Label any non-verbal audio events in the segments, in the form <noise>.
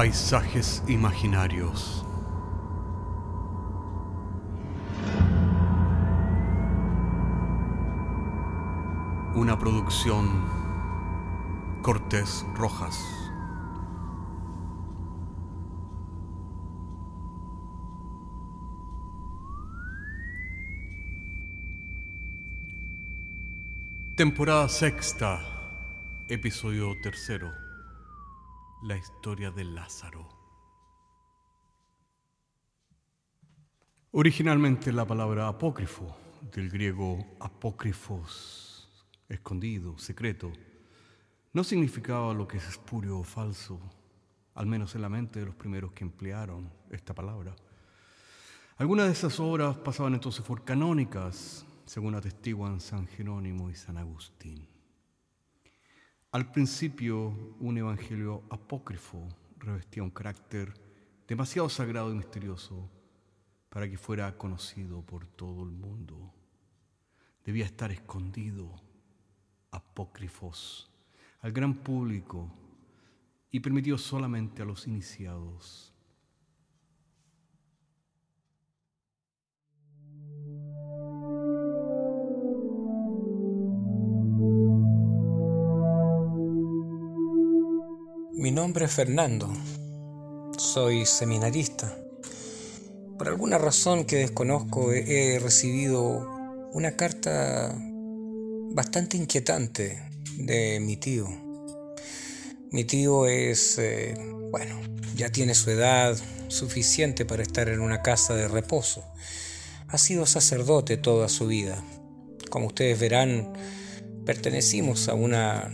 Paisajes imaginarios. Una producción Cortés Rojas. Temporada sexta, episodio tercero. La historia de Lázaro. Originalmente la palabra apócrifo, del griego apócrifos, escondido, secreto, no significaba lo que es espurio o falso, al menos en la mente de los primeros que emplearon esta palabra. Algunas de esas obras pasaban entonces por canónicas, según atestiguan San Jerónimo y San Agustín. Al principio, un evangelio apócrifo revestía un carácter demasiado sagrado y misterioso para que fuera conocido por todo el mundo. Debía estar escondido, apócrifos, al gran público y permitido solamente a los iniciados. Mi nombre es Fernando. Soy seminarista. Por alguna razón que desconozco he recibido una carta bastante inquietante de mi tío. Mi tío es, eh, bueno, ya tiene su edad suficiente para estar en una casa de reposo. Ha sido sacerdote toda su vida. Como ustedes verán, pertenecimos a una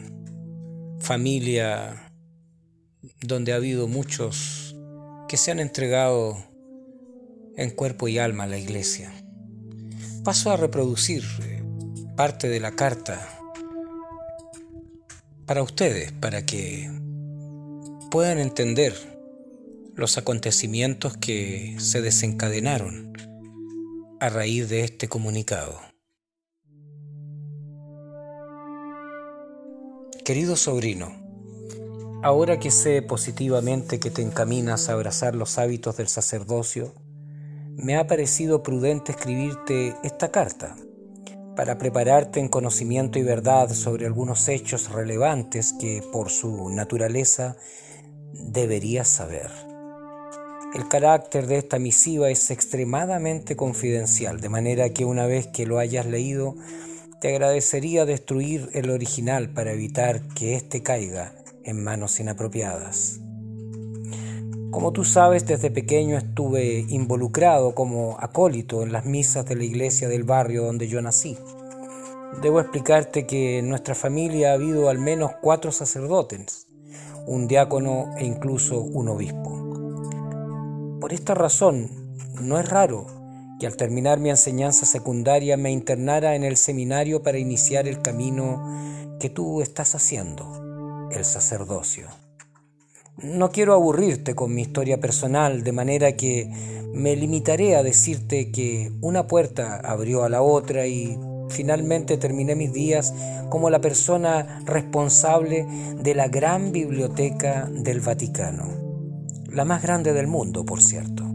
familia donde ha habido muchos que se han entregado en cuerpo y alma a la iglesia. Paso a reproducir eh, parte de la carta para ustedes, para que puedan entender los acontecimientos que se desencadenaron a raíz de este comunicado. Querido sobrino, Ahora que sé positivamente que te encaminas a abrazar los hábitos del sacerdocio, me ha parecido prudente escribirte esta carta para prepararte en conocimiento y verdad sobre algunos hechos relevantes que, por su naturaleza, deberías saber. El carácter de esta misiva es extremadamente confidencial, de manera que una vez que lo hayas leído, te agradecería destruir el original para evitar que éste caiga en manos inapropiadas. Como tú sabes, desde pequeño estuve involucrado como acólito en las misas de la iglesia del barrio donde yo nací. Debo explicarte que en nuestra familia ha habido al menos cuatro sacerdotes, un diácono e incluso un obispo. Por esta razón, no es raro que al terminar mi enseñanza secundaria me internara en el seminario para iniciar el camino que tú estás haciendo el sacerdocio. No quiero aburrirte con mi historia personal, de manera que me limitaré a decirte que una puerta abrió a la otra y finalmente terminé mis días como la persona responsable de la gran biblioteca del Vaticano, la más grande del mundo, por cierto.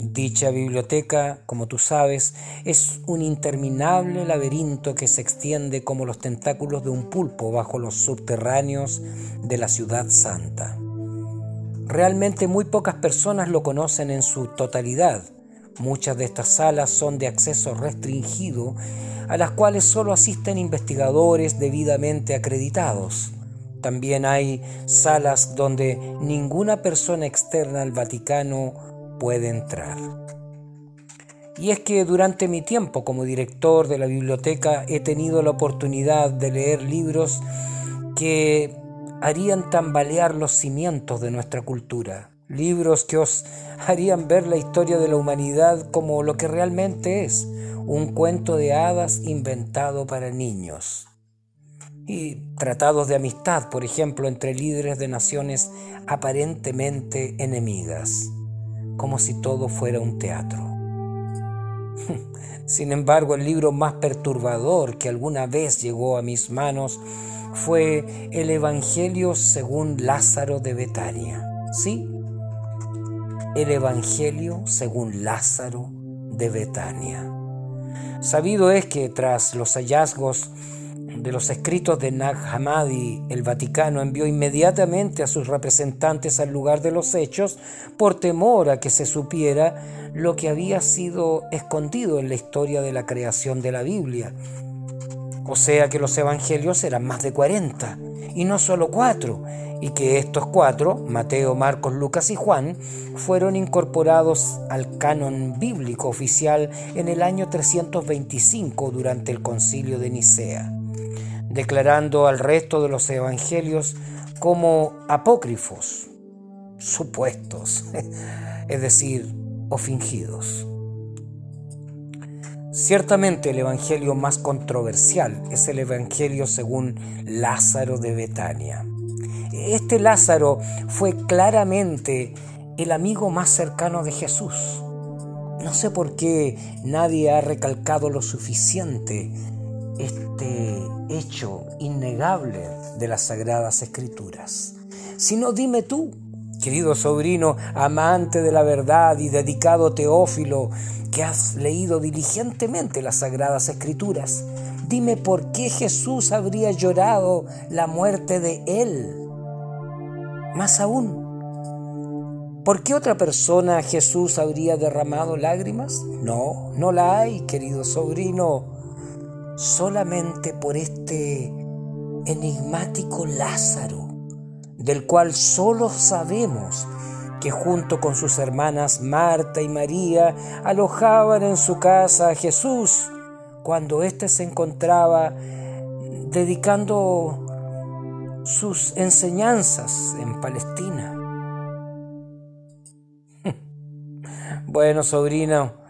Dicha biblioteca, como tú sabes, es un interminable laberinto que se extiende como los tentáculos de un pulpo bajo los subterráneos de la ciudad santa. Realmente muy pocas personas lo conocen en su totalidad. Muchas de estas salas son de acceso restringido, a las cuales solo asisten investigadores debidamente acreditados. También hay salas donde ninguna persona externa al Vaticano puede entrar. Y es que durante mi tiempo como director de la biblioteca he tenido la oportunidad de leer libros que harían tambalear los cimientos de nuestra cultura, libros que os harían ver la historia de la humanidad como lo que realmente es, un cuento de hadas inventado para niños. Y tratados de amistad, por ejemplo, entre líderes de naciones aparentemente enemigas como si todo fuera un teatro. <laughs> Sin embargo, el libro más perturbador que alguna vez llegó a mis manos fue el Evangelio según Lázaro de Betania. ¿Sí? El Evangelio según Lázaro de Betania. Sabido es que tras los hallazgos de los escritos de Nag Hammadi, el Vaticano envió inmediatamente a sus representantes al lugar de los hechos por temor a que se supiera lo que había sido escondido en la historia de la creación de la Biblia. O sea que los evangelios eran más de 40 y no solo cuatro, y que estos cuatro, Mateo, Marcos, Lucas y Juan, fueron incorporados al canon bíblico oficial en el año 325 durante el concilio de Nicea declarando al resto de los evangelios como apócrifos, supuestos, <laughs> es decir, o fingidos. Ciertamente el evangelio más controversial es el evangelio según Lázaro de Betania. Este Lázaro fue claramente el amigo más cercano de Jesús. No sé por qué nadie ha recalcado lo suficiente este hecho innegable de las sagradas escrituras. Sino dime tú, querido sobrino, amante de la verdad y dedicado teófilo, que has leído diligentemente las sagradas escrituras, dime por qué Jesús habría llorado la muerte de él. Más aún, ¿por qué otra persona Jesús habría derramado lágrimas? No, no la hay, querido sobrino solamente por este enigmático Lázaro, del cual solo sabemos que junto con sus hermanas Marta y María alojaban en su casa a Jesús cuando éste se encontraba dedicando sus enseñanzas en Palestina. <laughs> bueno, sobrino,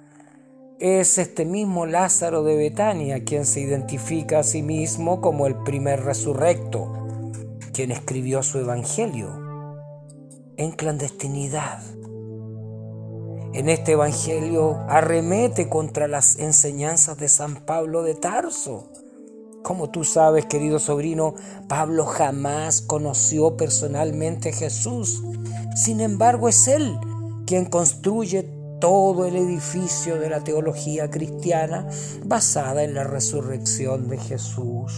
es este mismo Lázaro de Betania quien se identifica a sí mismo como el primer resurrecto, quien escribió su Evangelio en clandestinidad. En este Evangelio arremete contra las enseñanzas de San Pablo de Tarso. Como tú sabes, querido sobrino, Pablo jamás conoció personalmente a Jesús. Sin embargo, es él quien construye todo el edificio de la teología cristiana basada en la resurrección de Jesús.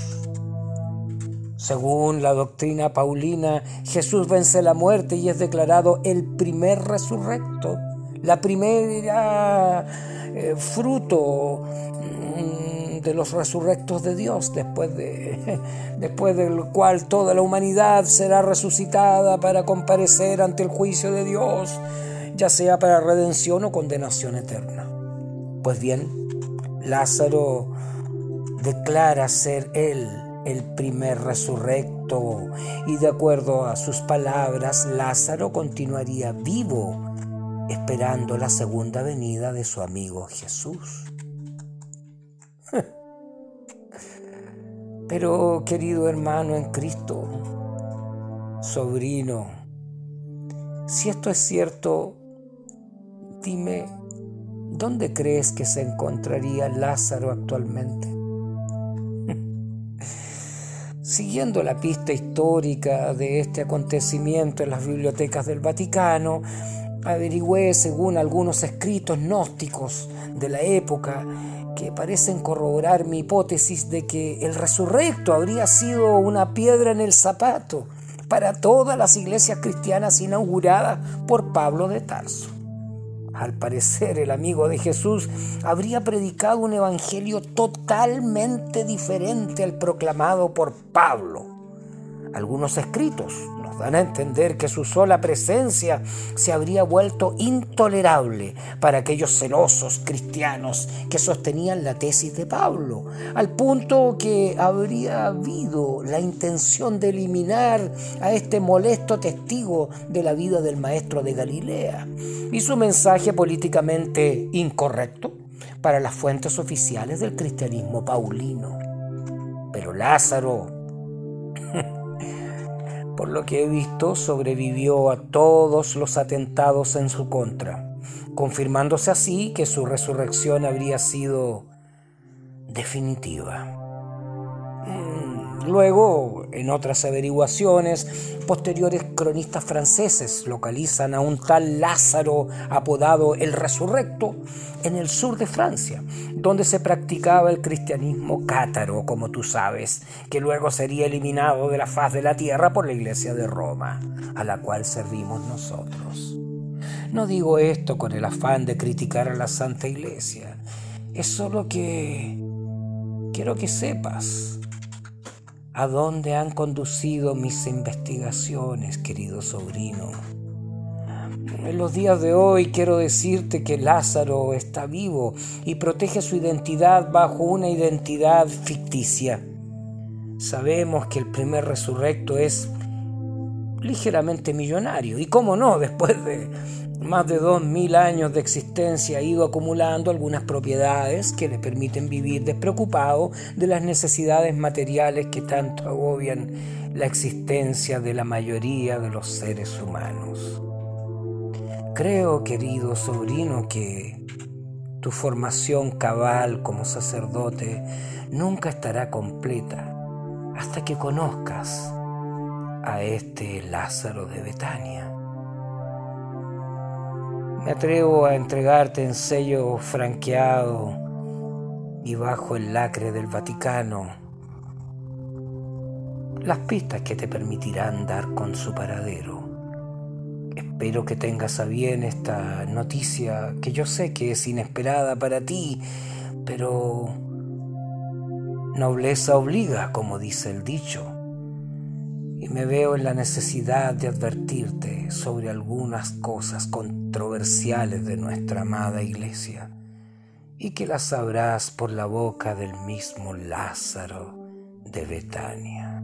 Según la doctrina paulina, Jesús vence la muerte y es declarado el primer resurrecto, la primera eh, fruto mm, de los resurrectos de Dios, después, de, <laughs> después del cual toda la humanidad será resucitada para comparecer ante el juicio de Dios ya sea para redención o condenación eterna. Pues bien, Lázaro declara ser él el primer resurrecto y de acuerdo a sus palabras, Lázaro continuaría vivo esperando la segunda venida de su amigo Jesús. <laughs> Pero querido hermano en Cristo, sobrino, si esto es cierto, Dime, ¿dónde crees que se encontraría Lázaro actualmente? <laughs> Siguiendo la pista histórica de este acontecimiento en las bibliotecas del Vaticano, averigüé según algunos escritos gnósticos de la época que parecen corroborar mi hipótesis de que el resurrecto habría sido una piedra en el zapato para todas las iglesias cristianas inauguradas por Pablo de Tarso. Al parecer el amigo de Jesús habría predicado un evangelio totalmente diferente al proclamado por Pablo. Algunos escritos dan a entender que su sola presencia se habría vuelto intolerable para aquellos celosos cristianos que sostenían la tesis de Pablo, al punto que habría habido la intención de eliminar a este molesto testigo de la vida del maestro de Galilea y su mensaje políticamente incorrecto para las fuentes oficiales del cristianismo paulino. Pero Lázaro por lo que he visto, sobrevivió a todos los atentados en su contra, confirmándose así que su resurrección habría sido definitiva. Luego, en otras averiguaciones, posteriores cronistas franceses localizan a un tal Lázaro apodado el Resurrecto en el sur de Francia, donde se practicaba el cristianismo cátaro, como tú sabes, que luego sería eliminado de la faz de la tierra por la Iglesia de Roma, a la cual servimos nosotros. No digo esto con el afán de criticar a la Santa Iglesia, es solo que quiero que sepas a dónde han conducido mis investigaciones, querido sobrino. En los días de hoy quiero decirte que Lázaro está vivo y protege su identidad bajo una identidad ficticia. Sabemos que el primer resurrecto es ligeramente millonario y cómo no, después de más de dos mil años de existencia ha ido acumulando algunas propiedades que le permiten vivir despreocupado de las necesidades materiales que tanto agobian la existencia de la mayoría de los seres humanos. Creo, querido sobrino, que tu formación cabal como sacerdote nunca estará completa hasta que conozcas a este Lázaro de Betania. Me atrevo a entregarte en sello franqueado y bajo el lacre del Vaticano las pistas que te permitirán dar con su paradero. Espero que tengas a bien esta noticia que yo sé que es inesperada para ti, pero nobleza obliga, como dice el dicho y me veo en la necesidad de advertirte sobre algunas cosas controversiales de nuestra amada iglesia y que las sabrás por la boca del mismo Lázaro de Betania.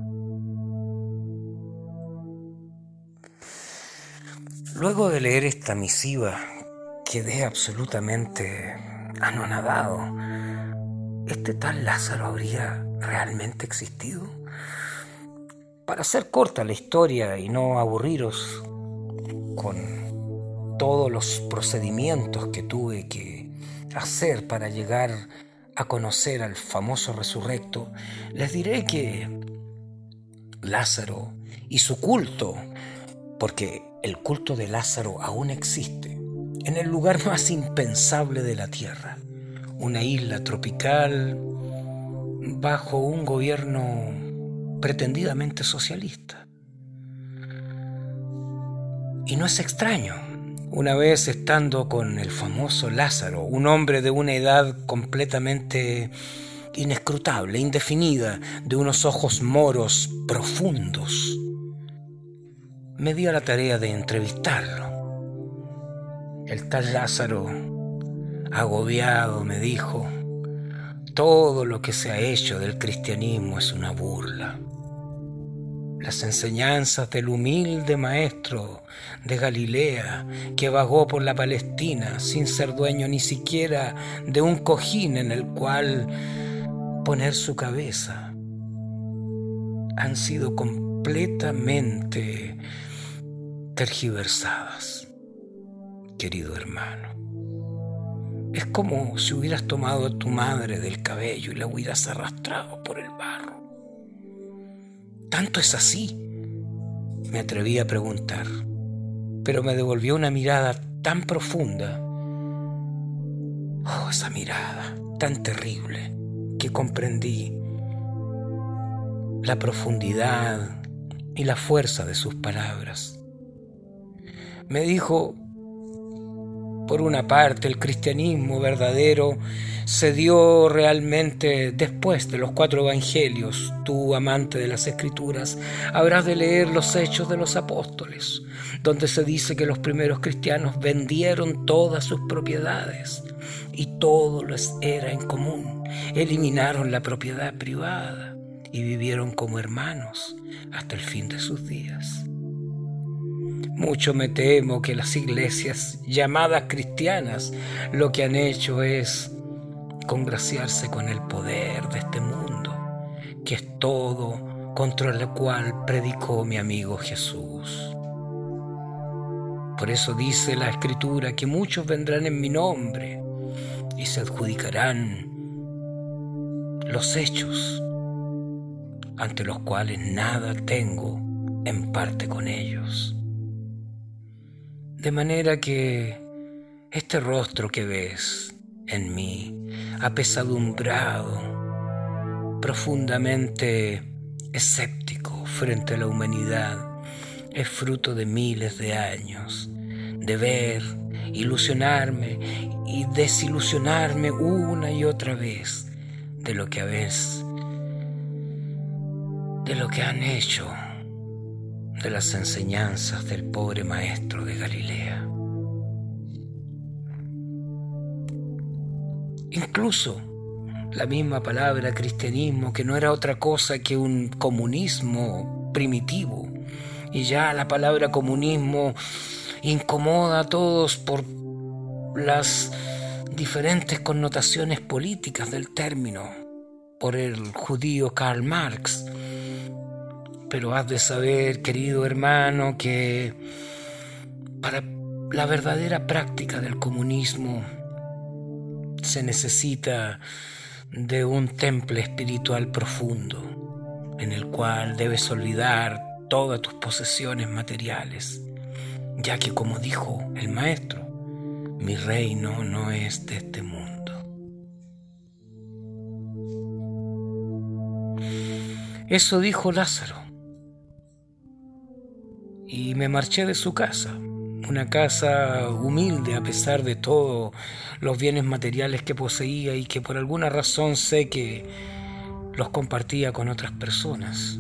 Luego de leer esta misiva, quedé absolutamente anonadado. ¿Este tal Lázaro habría realmente existido? Para hacer corta la historia y no aburriros con todos los procedimientos que tuve que hacer para llegar a conocer al famoso resurrecto, les diré que Lázaro y su culto, porque el culto de Lázaro aún existe, en el lugar más impensable de la tierra, una isla tropical bajo un gobierno pretendidamente socialista. Y no es extraño. Una vez estando con el famoso Lázaro, un hombre de una edad completamente inescrutable, indefinida, de unos ojos moros profundos, me dio la tarea de entrevistarlo. El tal Lázaro, agobiado, me dijo, todo lo que se ha hecho del cristianismo es una burla. Las enseñanzas del humilde maestro de Galilea que vagó por la Palestina sin ser dueño ni siquiera de un cojín en el cual poner su cabeza han sido completamente tergiversadas, querido hermano. Es como si hubieras tomado a tu madre del cabello y la hubieras arrastrado por el barro. ¿Tanto es así? Me atreví a preguntar, pero me devolvió una mirada tan profunda. Oh, esa mirada tan terrible que comprendí la profundidad y la fuerza de sus palabras. Me dijo, por una parte, el cristianismo verdadero se dio realmente después de los cuatro evangelios. Tú, amante de las escrituras, habrás de leer los hechos de los apóstoles, donde se dice que los primeros cristianos vendieron todas sus propiedades y todo les era en común. Eliminaron la propiedad privada y vivieron como hermanos hasta el fin de sus días. Mucho me temo que las iglesias llamadas cristianas lo que han hecho es congraciarse con el poder de este mundo, que es todo contra el cual predicó mi amigo Jesús. Por eso dice la escritura que muchos vendrán en mi nombre y se adjudicarán los hechos ante los cuales nada tengo en parte con ellos. De manera que este rostro que ves en mí, apesadumbrado, profundamente escéptico frente a la humanidad, es fruto de miles de años de ver, ilusionarme y desilusionarme una y otra vez de lo que a veces, de lo que han hecho de las enseñanzas del pobre maestro de Galilea. Incluso la misma palabra cristianismo, que no era otra cosa que un comunismo primitivo, y ya la palabra comunismo incomoda a todos por las diferentes connotaciones políticas del término, por el judío Karl Marx. Pero has de saber, querido hermano, que para la verdadera práctica del comunismo se necesita de un temple espiritual profundo en el cual debes olvidar todas tus posesiones materiales, ya que como dijo el maestro, mi reino no es de este mundo. Eso dijo Lázaro. Y me marché de su casa, una casa humilde a pesar de todos los bienes materiales que poseía y que por alguna razón sé que los compartía con otras personas.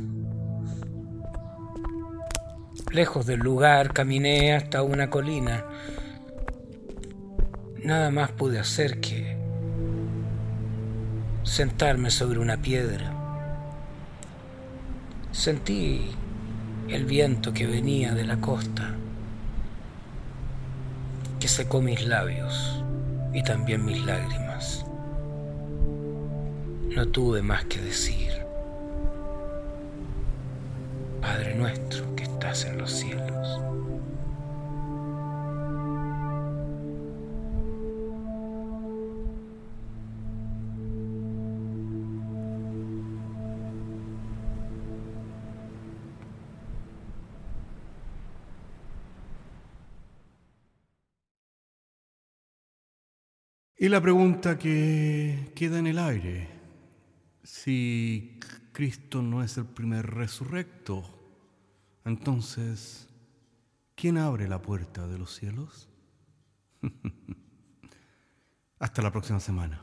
Lejos del lugar caminé hasta una colina. Nada más pude hacer que sentarme sobre una piedra. Sentí el viento que venía de la costa, que secó mis labios y también mis lágrimas. No tuve más que decir. Padre nuestro que estás en los cielos. Y la pregunta que queda en el aire, si Cristo no es el primer resurrecto, entonces, ¿quién abre la puerta de los cielos? <laughs> Hasta la próxima semana.